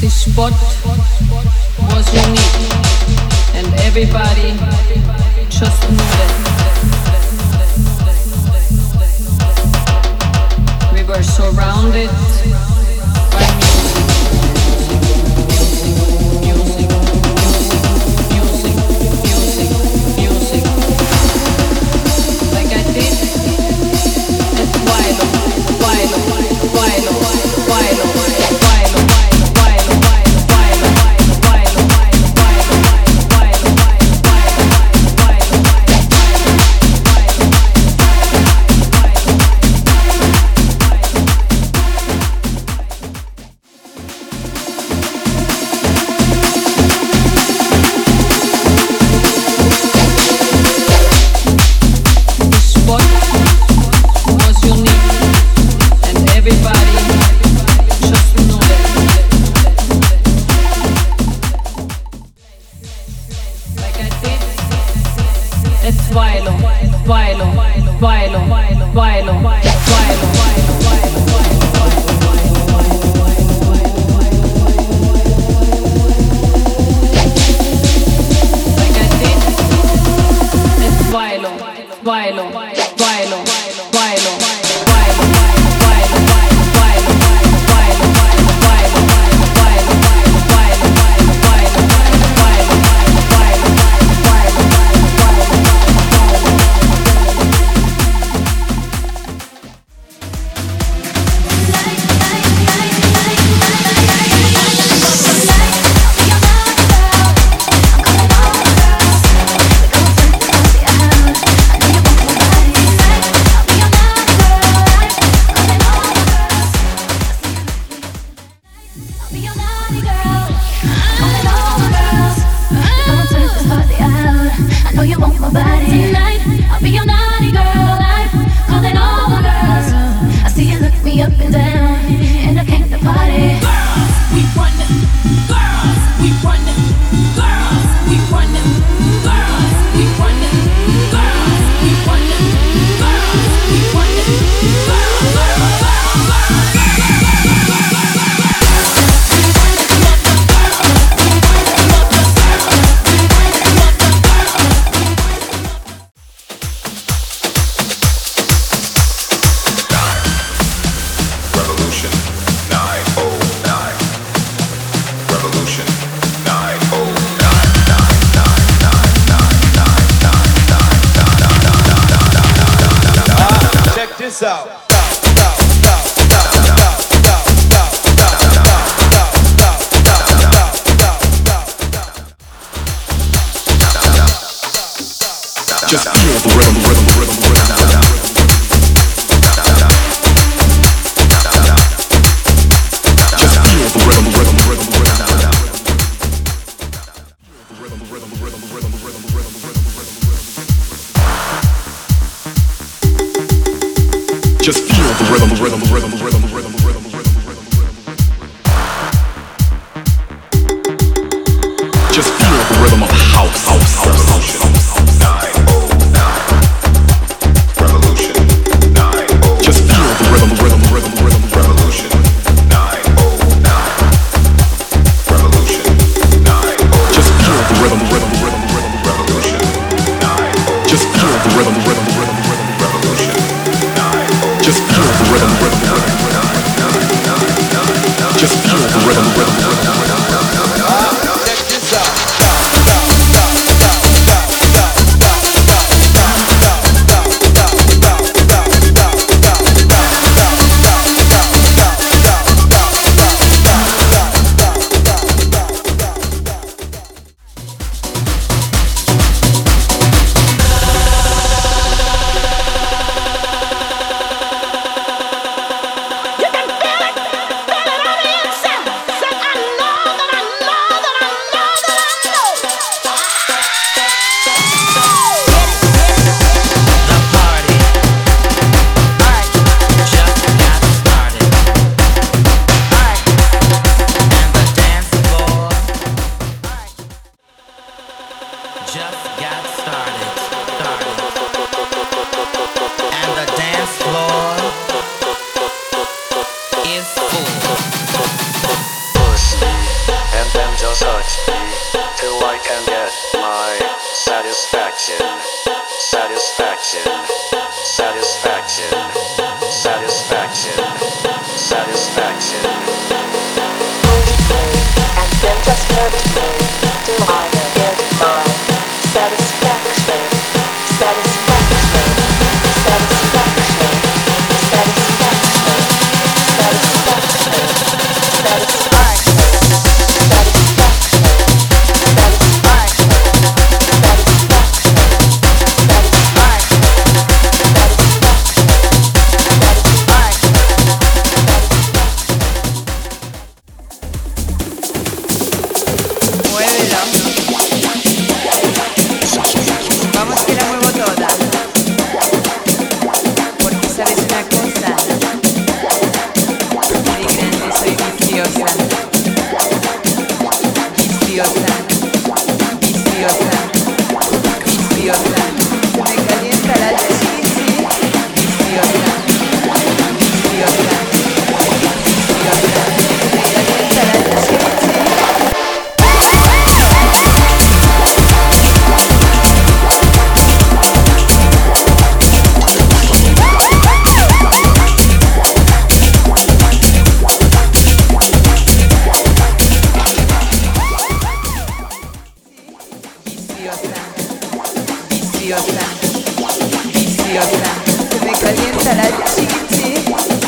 This spot was unique, and everybody just knew that. We were surrounded by music. es bailo, bailo, bailo, bailo, bailo, bailo. bailo. Be your naughty girl, I'm calling all my girls. I see you look me up and down, and I came to party. We run girls. We run girls. We run hands out. Just beautiful rhythm, rhythm, rhythm, rhythm. Just rhythm, rhythm, rhythm, rhythm. Rhythm, rhythm. Just feel the rhythm, the rhythm, the rhythm, the rhythm, the rhythm, the rhythm, rhythm. Just feel the rhythm of house, house, house, house. Satisfaction, satisfaction, satisfaction, satisfaction, satisfaction. And then just till I Viciosa. Viciosa. Violina. Se me calienta la chichi.